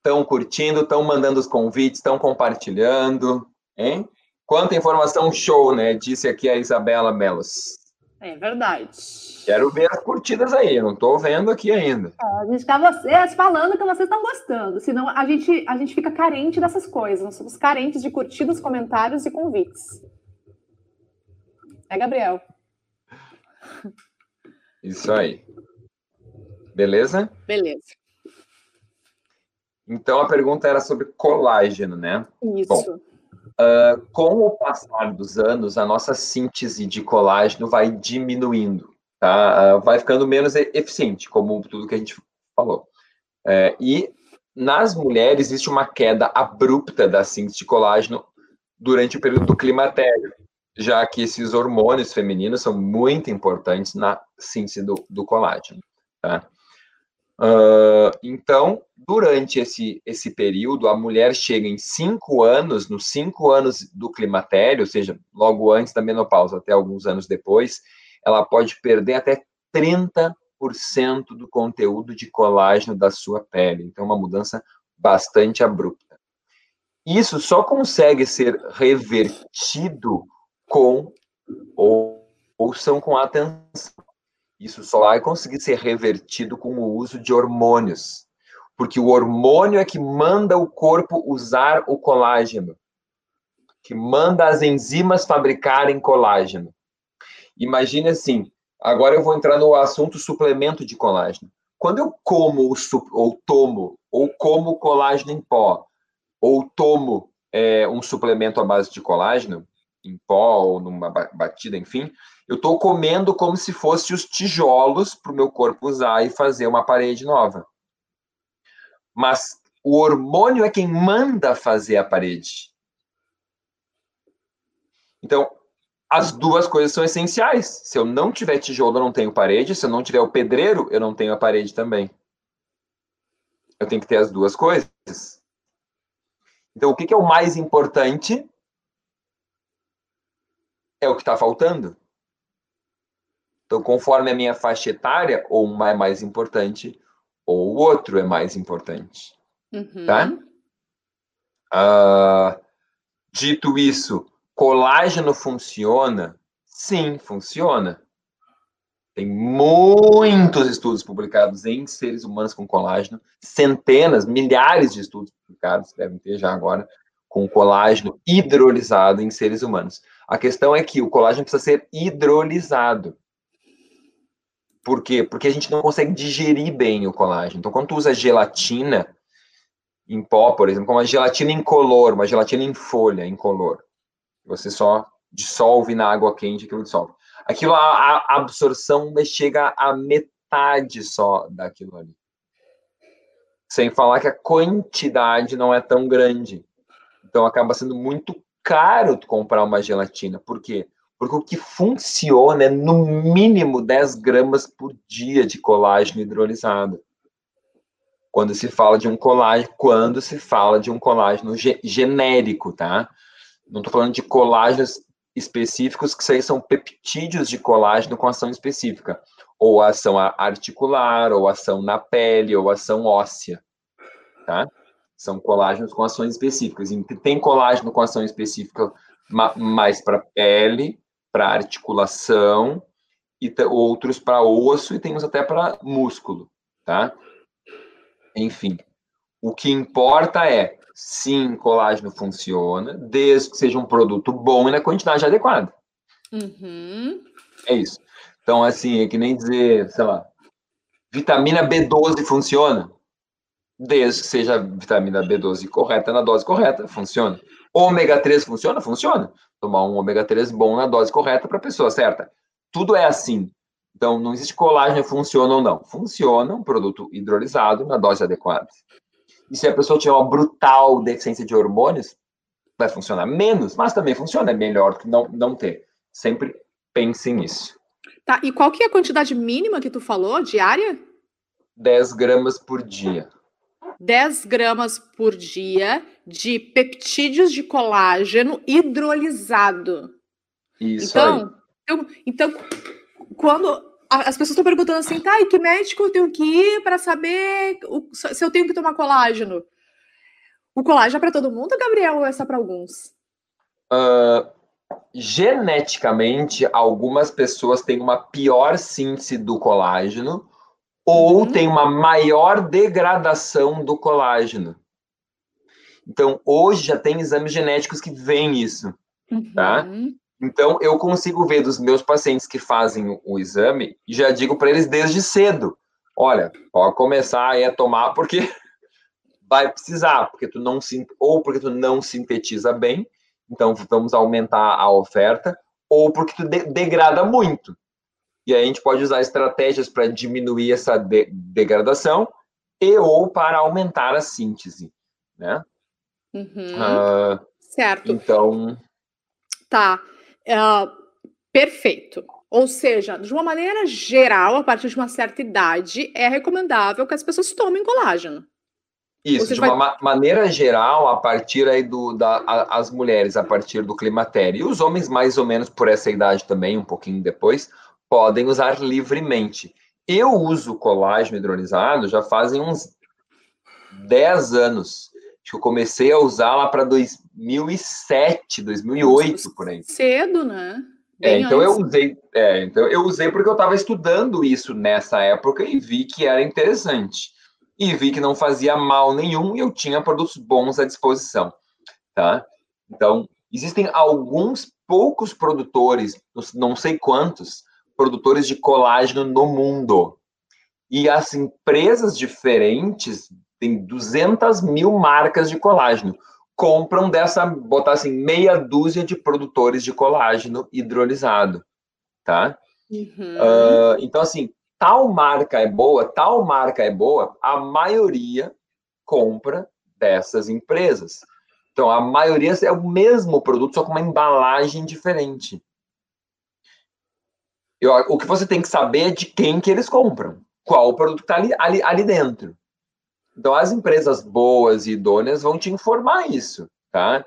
Estão curtindo, estão mandando os convites, estão compartilhando, hein? Quanta informação show, né? Disse aqui a Isabela Melos. É verdade. Quero ver as curtidas aí, não estou vendo aqui ainda. É, a gente quer vocês falando que vocês estão gostando, senão a gente, a gente fica carente dessas coisas. Nós somos carentes de curtidas, comentários e convites. É, Gabriel. Isso aí. Beleza? Beleza. Então a pergunta era sobre colágeno, né? Isso. Bom, Uh, com o passar dos anos, a nossa síntese de colágeno vai diminuindo, tá? Uh, vai ficando menos eficiente, como tudo que a gente falou. Uh, e nas mulheres existe uma queda abrupta da síntese de colágeno durante o período do climatério, já que esses hormônios femininos são muito importantes na síntese do, do colágeno, tá? Uh, então, durante esse, esse período, a mulher chega em cinco anos, nos cinco anos do climatério, ou seja, logo antes da menopausa, até alguns anos depois, ela pode perder até 30% do conteúdo de colágeno da sua pele. Então, é uma mudança bastante abrupta. Isso só consegue ser revertido com, ou, ouçam com atenção, isso só vai conseguir ser revertido com o uso de hormônios. Porque o hormônio é que manda o corpo usar o colágeno, que manda as enzimas fabricarem colágeno. Imagine assim, agora eu vou entrar no assunto suplemento de colágeno. Quando eu como ou tomo, ou como colágeno em pó, ou tomo é, um suplemento à base de colágeno, em pó ou numa batida, enfim, eu estou comendo como se fosse os tijolos para o meu corpo usar e fazer uma parede nova. Mas o hormônio é quem manda fazer a parede. Então, as duas coisas são essenciais. Se eu não tiver tijolo, eu não tenho parede. Se eu não tiver o pedreiro, eu não tenho a parede também. Eu tenho que ter as duas coisas. Então, o que, é o mais importante? É o que está faltando. Então, conforme a minha faixa etária, ou um é mais importante, ou o outro é mais importante. Uhum. Tá? Uh, dito isso, colágeno funciona? Sim, funciona. Tem muitos estudos publicados em seres humanos com colágeno, centenas, milhares de estudos publicados, devem ter já agora, com colágeno hidrolisado em seres humanos. A questão é que o colágeno precisa ser hidrolisado. Por quê? Porque a gente não consegue digerir bem o colágeno. Então, quando tu usa gelatina em pó, por exemplo, como uma gelatina incolor, uma gelatina em folha, incolor, você só dissolve na água quente, aquilo dissolve. Aquilo, a, a absorção chega a metade só daquilo ali. Sem falar que a quantidade não é tão grande. Então, acaba sendo muito caro comprar uma gelatina. Por quê? Porque o que funciona é no mínimo 10 gramas por dia de colágeno hidrolisado. Quando se fala de um colágeno, quando se fala de um colágeno ge genérico, tá? Não estou falando de colágenos específicos, que são peptídeos de colágeno com ação específica, ou ação articular, ou ação na pele, ou ação óssea, tá? São colágenos com ações específicas. Tem colágeno com ação específica mais para pele, para articulação e outros para osso e temos até para músculo, tá? Enfim, o que importa é, sim, colágeno funciona, desde que seja um produto bom e na quantidade adequada. Uhum. É isso. Então, assim, é que nem dizer, sei lá, vitamina B12 funciona? Desde que seja vitamina B12 correta na dose correta, funciona. Ômega 3 funciona? Funciona tomar um ômega 3 bom na dose correta para a pessoa certa. Tudo é assim. Então, não existe colágeno funciona ou não. Funciona um produto hidrolisado na dose adequada. E se a pessoa tiver uma brutal deficiência de hormônios, vai funcionar menos, mas também funciona, é melhor do que não, não ter. sempre pense nisso. Tá, e qual que é a quantidade mínima que tu falou, diária? 10 gramas por dia. 10 gramas por dia de peptídeos de colágeno hidrolisado. Isso então. Então, então, quando as pessoas estão perguntando assim, tá, e que médico eu tenho que ir para saber o, se eu tenho que tomar colágeno? O colágeno é para todo mundo, Gabriel, ou é só para alguns? Uh, geneticamente, algumas pessoas têm uma pior síntese do colágeno ou uhum. tem uma maior degradação do colágeno. Então, hoje já tem exames genéticos que veem isso, tá? uhum. tá? Então, eu consigo ver dos meus pacientes que fazem o exame e já digo para eles desde cedo: olha, pode começar aí a tomar, porque vai precisar, porque tu não ou porque tu não sintetiza bem, então vamos aumentar a oferta, ou porque tu de degrada muito. E aí a gente pode usar estratégias para diminuir essa de degradação e ou para aumentar a síntese, né? Uhum. Uh, certo. Então. Tá. Uh, perfeito. Ou seja, de uma maneira geral, a partir de uma certa idade, é recomendável que as pessoas tomem colágeno. Isso, de uma vai... maneira geral, a partir aí do, da, a, as mulheres, a partir do climatério, e os homens mais ou menos por essa idade também, um pouquinho depois, podem usar livremente. Eu uso colágeno hidrolisado já fazem uns 10 anos. Acho que eu comecei a usar lá para 2007, 2008, Nossa, por aí. Cedo, né? é, então eu usei, é, então eu usei porque eu estava estudando isso nessa época e vi que era interessante. E vi que não fazia mal nenhum e eu tinha produtos bons à disposição, tá? Então, existem alguns poucos produtores, não sei quantos, produtores de colágeno no mundo. E as empresas diferentes tem 200 mil marcas de colágeno. Compram dessa, botar assim, meia dúzia de produtores de colágeno hidrolisado, tá? Uhum. Uh, então, assim, tal marca é boa, tal marca é boa, a maioria compra dessas empresas. Então, a maioria é o mesmo produto, só com uma embalagem diferente. Eu, o que você tem que saber é de quem que eles compram, qual o produto está ali, ali, ali dentro. Então, as empresas boas e idôneas vão te informar isso, tá?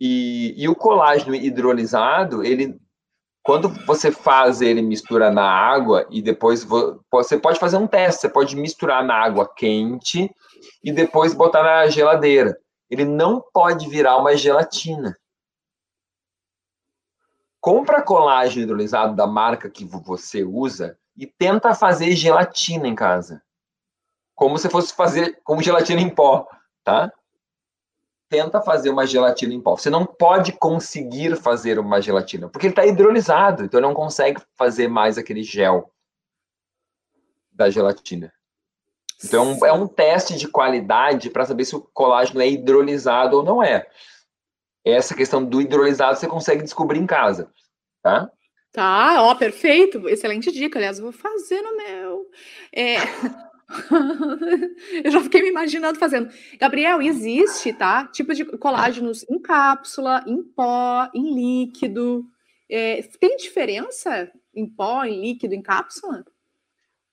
E, e o colágeno hidrolisado, ele, quando você faz ele mistura na água e depois você pode fazer um teste, você pode misturar na água quente e depois botar na geladeira. Ele não pode virar uma gelatina. Compra colágeno hidrolisado da marca que você usa e tenta fazer gelatina em casa como se fosse fazer como gelatina em pó, tá? Tenta fazer uma gelatina em pó. Você não pode conseguir fazer uma gelatina, porque ele está hidrolisado, então não consegue fazer mais aquele gel da gelatina. Então é um teste de qualidade para saber se o colágeno é hidrolisado ou não é. Essa questão do hidrolisado você consegue descobrir em casa, tá? Tá, ó, perfeito. Excelente dica. Aliás, eu vou fazer no meu. É, eu já fiquei me imaginando fazendo. Gabriel, existe, tá? Tipo de colágenos em cápsula, em pó, em líquido. É, tem diferença em pó, em líquido, em cápsula?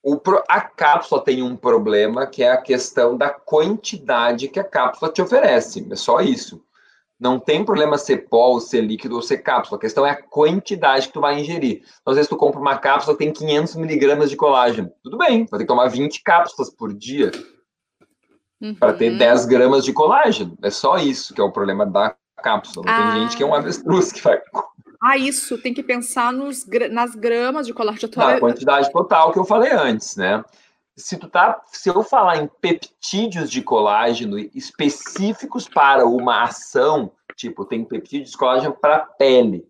O, a cápsula tem um problema que é a questão da quantidade que a cápsula te oferece. É só isso. Não tem problema ser pó, ou ser líquido ou ser cápsula. A questão é a quantidade que tu vai ingerir. Então, às vezes tu compra uma cápsula tem 500 miligramas de colágeno. Tudo bem, vai ter que tomar 20 cápsulas por dia uhum. para ter 10 gramas de colágeno. É só isso que é o problema da cápsula. Não ah. tem gente que é um avestruz que vai... Ah, isso. Tem que pensar nos, nas gramas de colágeno. Na quantidade total que eu falei antes, né? Se tu tá, se eu falar em peptídeos de colágeno específicos para uma ação, tipo, tem peptídeos de colágeno para pele,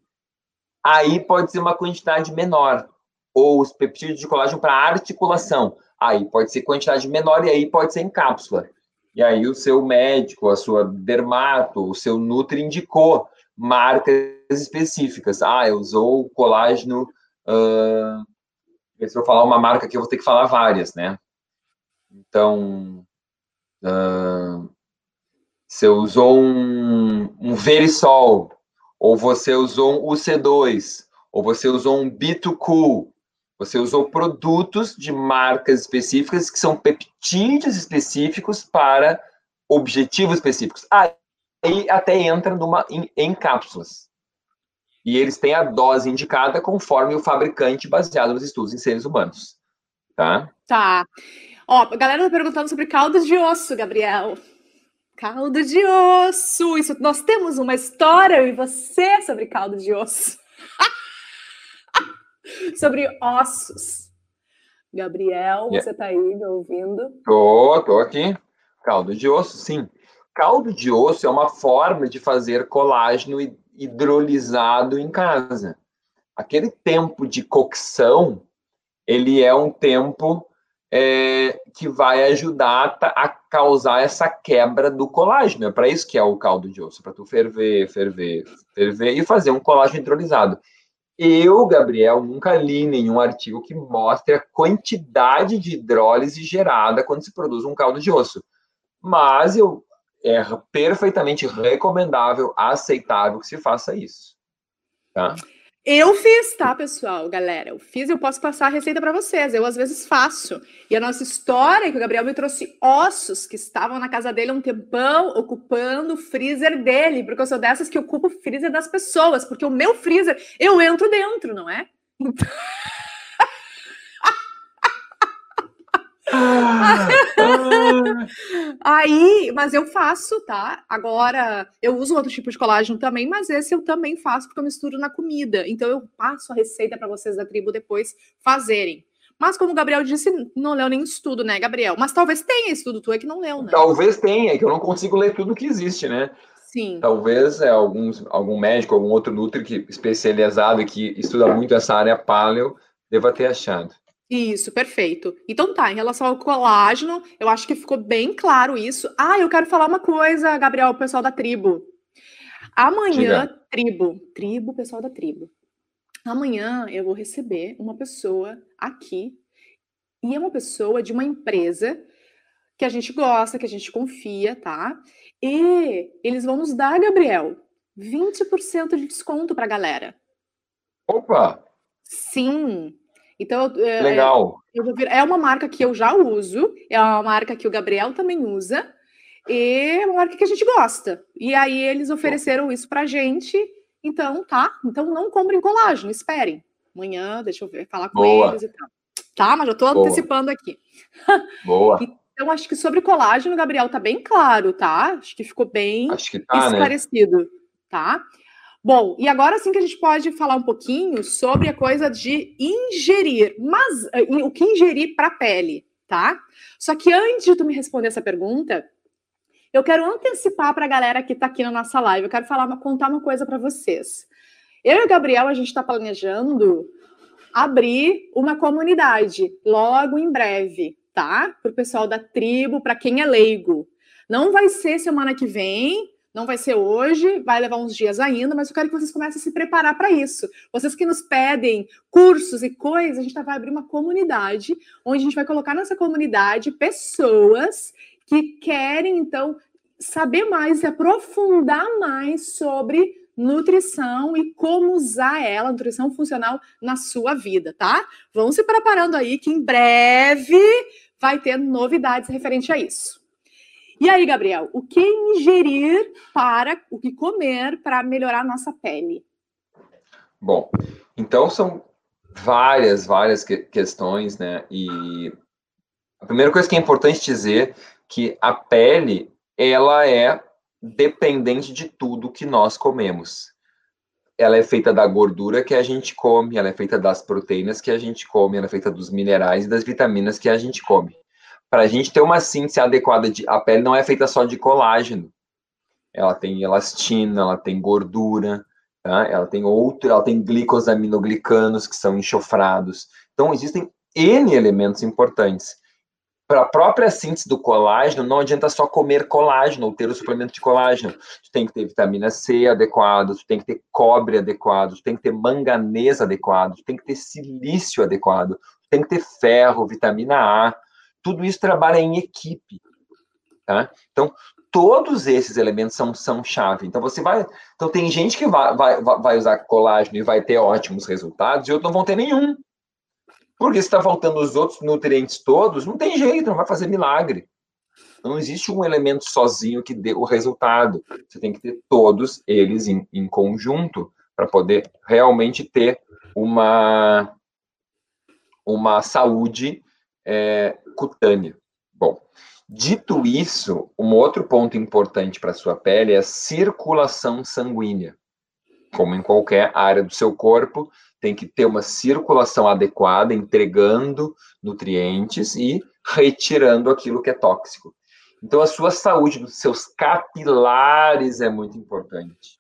aí pode ser uma quantidade menor. Ou os peptídeos de colágeno para articulação, aí pode ser quantidade menor e aí pode ser em cápsula. E aí o seu médico, a sua dermato, o seu nutri indicou marcas específicas. Ah, eu usou colágeno uh, se eu falar uma marca aqui, eu vou ter que falar várias, né? Então, uh, você usou um, um Verisol, ou você usou um UC2, ou você usou um B2Cool, você usou produtos de marcas específicas que são peptídeos específicos para objetivos específicos. Aí até entra numa, em, em cápsulas. E eles têm a dose indicada conforme o fabricante, baseado nos estudos em seres humanos. Tá? Tá. Ó, a galera tá perguntando sobre caldo de osso, Gabriel. Caldo de osso. Isso, nós temos uma história, eu e você, sobre caldo de osso. sobre ossos. Gabriel, yeah. você tá aí me ouvindo? Tô, tô aqui. Caldo de osso, sim. Caldo de osso é uma forma de fazer colágeno hidrolisado em casa. Aquele tempo de cocção, ele é um tempo é, que vai ajudar a causar essa quebra do colágeno. É para isso que é o caldo de osso, para tu ferver, ferver, ferver e fazer um colágeno hidrolisado. Eu, Gabriel, nunca li nenhum artigo que mostre a quantidade de hidrólise gerada quando se produz um caldo de osso. Mas eu é perfeitamente recomendável, aceitável que se faça isso. Tá? Eu fiz, tá, pessoal, galera? Eu fiz, eu posso passar a receita para vocês. Eu às vezes faço. E a nossa história é que o Gabriel me trouxe ossos que estavam na casa dele há um tempão, ocupando o freezer dele, porque eu sou dessas que ocupo o freezer das pessoas, porque o meu freezer, eu entro dentro, não é? Então... Aí, mas eu faço, tá? Agora, eu uso outro tipo de colágeno também, mas esse eu também faço porque eu misturo na comida. Então, eu passo a receita para vocês da tribo depois fazerem. Mas, como o Gabriel disse, não leu nem estudo, né, Gabriel? Mas talvez tenha estudo, tu é que não leu, né? Talvez tenha, é que eu não consigo ler tudo que existe, né? Sim. Talvez é, alguns, algum médico, algum outro nutri que, especializado que estuda muito essa área paleo deva ter achado. Isso, perfeito. Então tá, em relação ao colágeno, eu acho que ficou bem claro isso. Ah, eu quero falar uma coisa, Gabriel, o pessoal da tribo. Amanhã, Diga. tribo, tribo, pessoal da tribo. Amanhã eu vou receber uma pessoa aqui, e é uma pessoa de uma empresa que a gente gosta, que a gente confia, tá? E eles vão nos dar, Gabriel, 20% de desconto pra galera. Opa! Sim, então, é, Legal. É, é uma marca que eu já uso, é uma marca que o Gabriel também usa, e é uma marca que a gente gosta. E aí eles ofereceram isso pra gente. Então, tá. Então não comprem colágeno, esperem. Amanhã, deixa eu ver, falar com Boa. eles e tal. Tá, mas já tô Boa. antecipando aqui. Boa. Então, acho que sobre colágeno, Gabriel, tá bem claro, tá? Acho que ficou bem que tá, né? esclarecido, né? tá? Bom, e agora sim que a gente pode falar um pouquinho sobre a coisa de ingerir, mas eh, o que ingerir para a pele, tá? Só que antes de tu me responder essa pergunta, eu quero antecipar para a galera que está aqui na nossa live, eu quero falar, contar uma coisa para vocês. Eu e o Gabriel, a gente está planejando abrir uma comunidade logo em breve, tá? Para o pessoal da tribo, para quem é leigo. Não vai ser semana que vem, não vai ser hoje, vai levar uns dias ainda, mas eu quero que vocês comecem a se preparar para isso. Vocês que nos pedem cursos e coisas, a gente vai abrir uma comunidade, onde a gente vai colocar nessa comunidade pessoas que querem, então, saber mais e aprofundar mais sobre nutrição e como usar ela, nutrição funcional, na sua vida, tá? Vão se preparando aí que em breve vai ter novidades referente a isso. E aí, Gabriel, o que ingerir para, o que comer para melhorar a nossa pele? Bom, então são várias, várias que questões, né? E a primeira coisa que é importante dizer que a pele, ela é dependente de tudo que nós comemos. Ela é feita da gordura que a gente come, ela é feita das proteínas que a gente come, ela é feita dos minerais e das vitaminas que a gente come para a gente ter uma síntese adequada de a pele não é feita só de colágeno. Ela tem elastina, ela tem gordura, tá? ela tem outro, ela tem glicosaminoglicanos que são enxofrados. Então existem N elementos importantes. Para a própria síntese do colágeno, não adianta só comer colágeno ou ter o suplemento de colágeno. Tu tem que ter vitamina C adequado, tu tem que ter cobre adequado, tu tem que ter manganês adequado, tu tem que ter silício adequado, tu tem que ter ferro, vitamina A, tudo isso trabalha em equipe. Tá? Então, todos esses elementos são, são chave. Então você vai. Então tem gente que vai, vai, vai usar colágeno e vai ter ótimos resultados, e outros não vão ter nenhum. Porque se está faltando os outros nutrientes todos, não tem jeito, não vai fazer milagre. Não existe um elemento sozinho que dê o resultado. Você tem que ter todos eles em, em conjunto para poder realmente ter uma, uma saúde é, cutânea. Bom, dito isso, um outro ponto importante para a sua pele é a circulação sanguínea. Como em qualquer área do seu corpo, tem que ter uma circulação adequada, entregando nutrientes e retirando aquilo que é tóxico. Então, a sua saúde dos seus capilares é muito importante.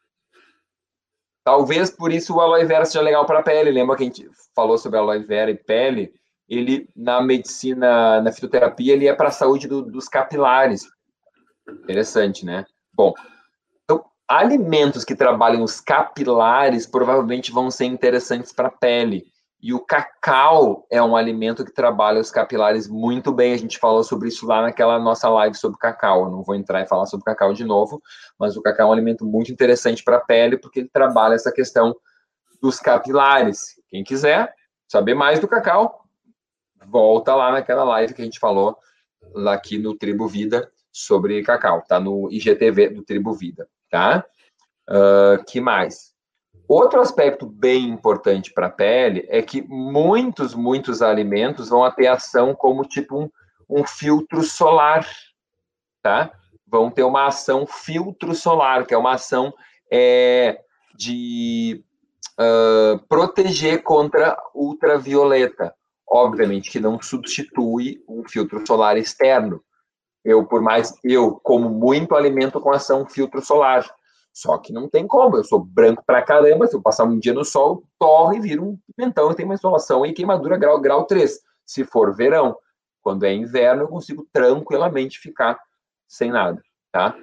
Talvez por isso o aloe vera seja legal para a pele. Lembra que a gente falou sobre aloe vera e pele? Ele, na medicina, na fitoterapia, ele é para a saúde do, dos capilares. Interessante, né? Bom, então, alimentos que trabalhem os capilares provavelmente vão ser interessantes para a pele. E o cacau é um alimento que trabalha os capilares muito bem. A gente falou sobre isso lá naquela nossa live sobre cacau. Eu não vou entrar e falar sobre cacau de novo, mas o cacau é um alimento muito interessante para a pele porque ele trabalha essa questão dos capilares. Quem quiser saber mais do cacau, volta lá naquela live que a gente falou lá aqui no Tribo Vida sobre cacau. Tá no IGTV do Tribo Vida, tá? Uh, que mais? Outro aspecto bem importante para a pele é que muitos, muitos alimentos vão ter ação como tipo um, um filtro solar, tá? Vão ter uma ação filtro solar, que é uma ação é, de uh, proteger contra ultravioleta. Obviamente que não substitui um filtro solar externo. Eu, por mais eu como muito alimento com ação filtro solar, só que não tem como, eu sou branco pra caramba, se eu passar um dia no sol, torre e vira um pimentão e tem uma insolação e queimadura grau, grau 3. Se for verão, quando é inverno, eu consigo tranquilamente ficar sem nada, tá?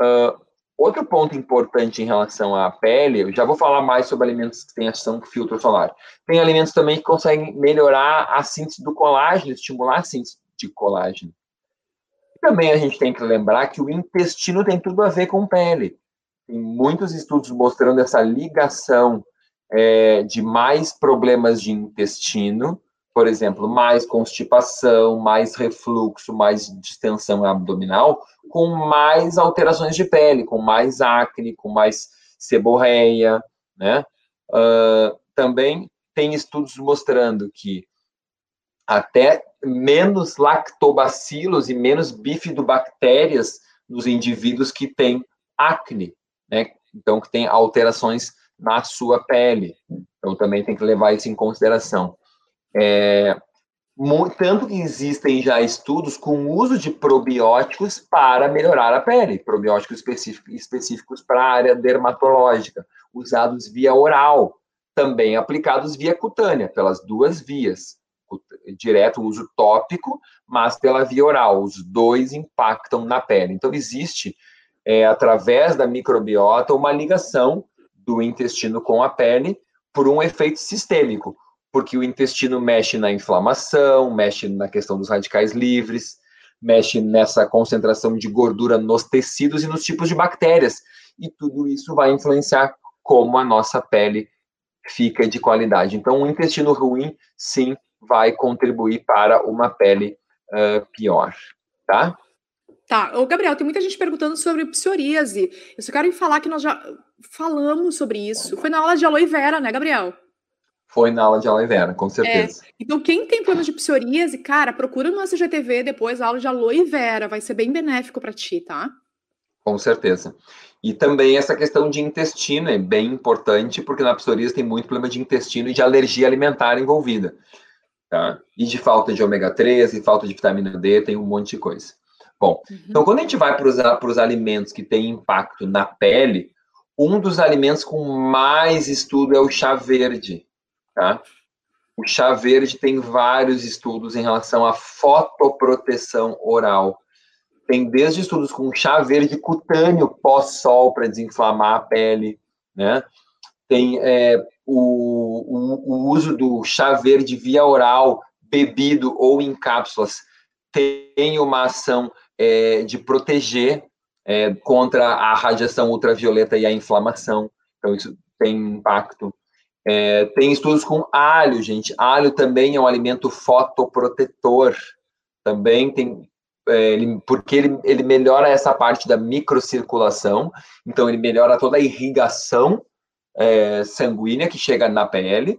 Uh, outro ponto importante em relação à pele, eu já vou falar mais sobre alimentos que têm ação filtro solar. Tem alimentos também que conseguem melhorar a síntese do colágeno, estimular a síntese de colágeno. Também a gente tem que lembrar que o intestino tem tudo a ver com pele tem muitos estudos mostrando essa ligação é, de mais problemas de intestino, por exemplo, mais constipação, mais refluxo, mais distensão abdominal, com mais alterações de pele, com mais acne, com mais seborreia, né? Uh, também tem estudos mostrando que até menos lactobacilos e menos bifidobactérias nos indivíduos que têm acne, né? Então, que tem alterações na sua pele. Então, também tem que levar isso em consideração. É, tanto que existem já estudos com o uso de probióticos para melhorar a pele, probióticos específicos, para a área dermatológica, usados via oral, também aplicados via cutânea, pelas duas vias, direto uso tópico, mas pela via oral, os dois impactam na pele. Então existe é, através da microbiota, uma ligação do intestino com a pele por um efeito sistêmico, porque o intestino mexe na inflamação, mexe na questão dos radicais livres, mexe nessa concentração de gordura nos tecidos e nos tipos de bactérias. E tudo isso vai influenciar como a nossa pele fica de qualidade. Então, o intestino ruim, sim, vai contribuir para uma pele uh, pior, tá? Tá, ô Gabriel, tem muita gente perguntando sobre psoríase. Eu só quero falar que nós já falamos sobre isso. Foi na aula de aloe vera, né, Gabriel? Foi na aula de aloe vera, com certeza. É. Então, quem tem problemas de psoríase, cara, procura no SGTV depois a aula de aloe vera, vai ser bem benéfico para ti, tá? Com certeza. E também essa questão de intestino é bem importante, porque na psoríase tem muito problema de intestino e de alergia alimentar envolvida. Tá? E de falta de ômega 3 e falta de vitamina D, tem um monte de coisa. Bom, uhum. então quando a gente vai para os alimentos que têm impacto na pele, um dos alimentos com mais estudo é o chá verde, tá? O chá verde tem vários estudos em relação à fotoproteção oral. Tem desde estudos com chá verde cutâneo pós-sol para desinflamar a pele, né? Tem é, o, o, o uso do chá verde via oral, bebido ou em cápsulas, tem uma ação é, de proteger é, contra a radiação ultravioleta e a inflamação. Então, isso tem impacto. É, tem estudos com alho, gente. Alho também é um alimento fotoprotetor. Também tem. É, ele, porque ele, ele melhora essa parte da microcirculação, então ele melhora toda a irrigação é, sanguínea que chega na pele.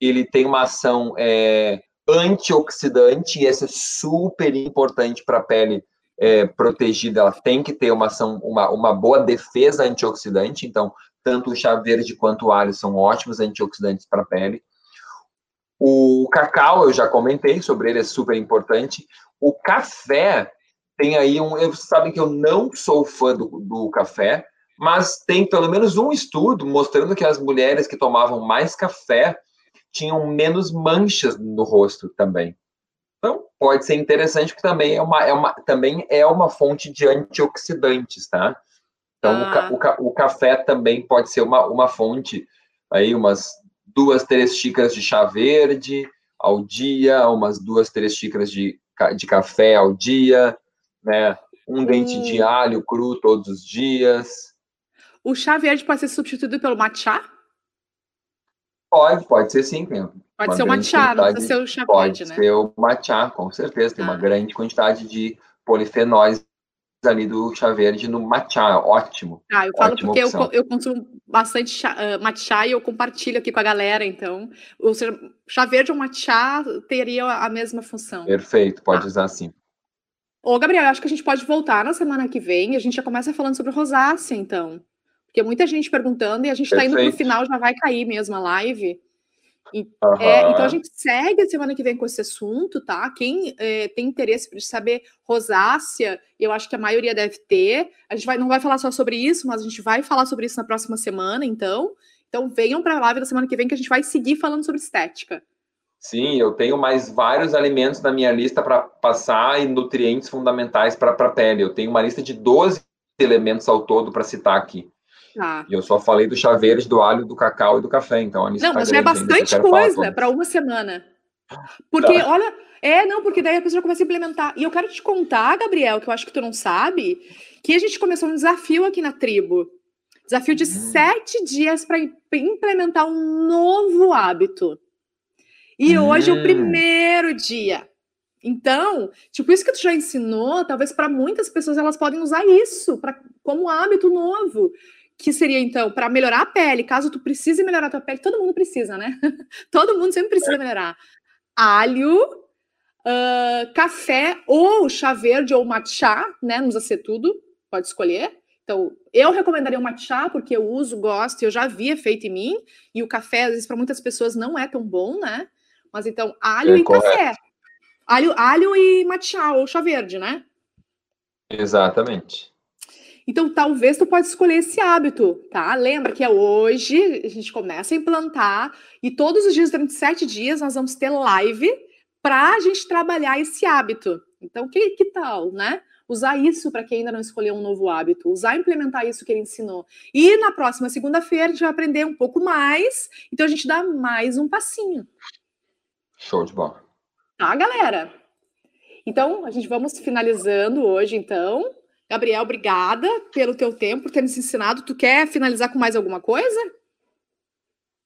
Ele tem uma ação é, antioxidante, e essa é super importante para a pele é, protegida. Ela tem que ter uma ação, uma, uma boa defesa antioxidante. Então, tanto o chá verde quanto o alho são ótimos antioxidantes para a pele. O cacau, eu já comentei sobre ele, é super importante. O café tem aí um. Vocês sabem que eu não sou fã do, do café, mas tem pelo menos um estudo mostrando que as mulheres que tomavam mais café tinham menos manchas no rosto também. Então, pode ser interessante, porque também é uma, é uma, também é uma fonte de antioxidantes, tá? Então, ah. o, ca, o, café também pode ser uma, uma fonte, aí umas duas, três xícaras de chá verde ao dia, umas duas, três xícaras de, de café ao dia, né? Um dente hum. de alho cru todos os dias. O chá verde pode ser substituído pelo matcha? Pode, pode ser sim. Pode ser o matcha, não precisa ser o chá verde, né? Pode ser o matcha, com certeza. Tem ah. uma grande quantidade de polifenóis ali do chá verde no matcha, ótimo. Ah, eu falo porque eu, eu, consumo bastante chá, uh, matcha e eu compartilho aqui com a galera, então, o chá verde ou matcha teria a mesma função. Perfeito, pode ah. usar sim. Ô, Gabriel, acho que a gente pode voltar na semana que vem, a gente já começa falando sobre rosácea, então. Porque muita gente perguntando e a gente está indo para o final, já vai cair mesmo a live. E, uhum. é, então a gente segue a semana que vem com esse assunto, tá? Quem é, tem interesse de saber rosácea, eu acho que a maioria deve ter. A gente vai, não vai falar só sobre isso, mas a gente vai falar sobre isso na próxima semana, então. Então venham para a live da semana que vem que a gente vai seguir falando sobre estética. Sim, eu tenho mais vários alimentos na minha lista para passar e nutrientes fundamentais para a pele. Eu tenho uma lista de 12 elementos ao todo para citar aqui. Tá. E eu só falei do chá verde, do alho, do cacau e do café. Então, a Não, mas já é bastante coisa para uma semana. Porque, tá. olha, é, não, porque daí a pessoa começa a implementar. E eu quero te contar, Gabriel, que eu acho que tu não sabe, que a gente começou um desafio aqui na tribo. Desafio de hum. sete dias para implementar um novo hábito. E hum. hoje é o primeiro dia. Então, tipo, isso que tu já ensinou, talvez para muitas pessoas elas podem usar isso pra, como hábito novo que seria então para melhorar a pele, caso tu precise melhorar a tua pele, todo mundo precisa, né? todo mundo sempre precisa melhorar. Alho, uh, café ou chá verde ou matcha, né? Não precisa ser tudo, pode escolher. Então, eu recomendaria o matcha porque eu uso, gosto, eu já vi efeito em mim, e o café, às vezes, para muitas pessoas não é tão bom, né? Mas então, alho é e correto. café. Alho, alho e matcha ou chá verde, né? Exatamente. Então, talvez tu pode escolher esse hábito, tá? Lembra que é hoje, a gente começa a implantar e todos os dias, durante sete dias, nós vamos ter live para a gente trabalhar esse hábito. Então, que, que tal, né? Usar isso para quem ainda não escolheu um novo hábito, usar e implementar isso que ele ensinou. E na próxima segunda-feira a gente vai aprender um pouco mais, então a gente dá mais um passinho. Show de bola. Tá, galera? Então, a gente vamos finalizando hoje, então. Gabriel, obrigada pelo teu tempo, por ter nos ensinado. Tu quer finalizar com mais alguma coisa?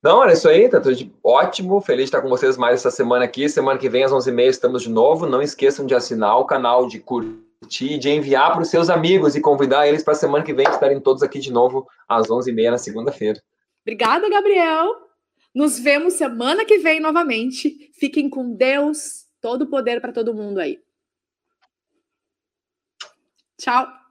Não, é isso aí, tá tudo ótimo. Feliz de estar com vocês mais essa semana aqui. Semana que vem, às 11h30, estamos de novo. Não esqueçam de assinar o canal, de curtir, de enviar para os seus amigos e convidar eles para a semana que vem estarem todos aqui de novo às 11h30 na segunda-feira. Obrigada, Gabriel. Nos vemos semana que vem novamente. Fiquem com Deus. Todo o poder para todo mundo aí. Ciao.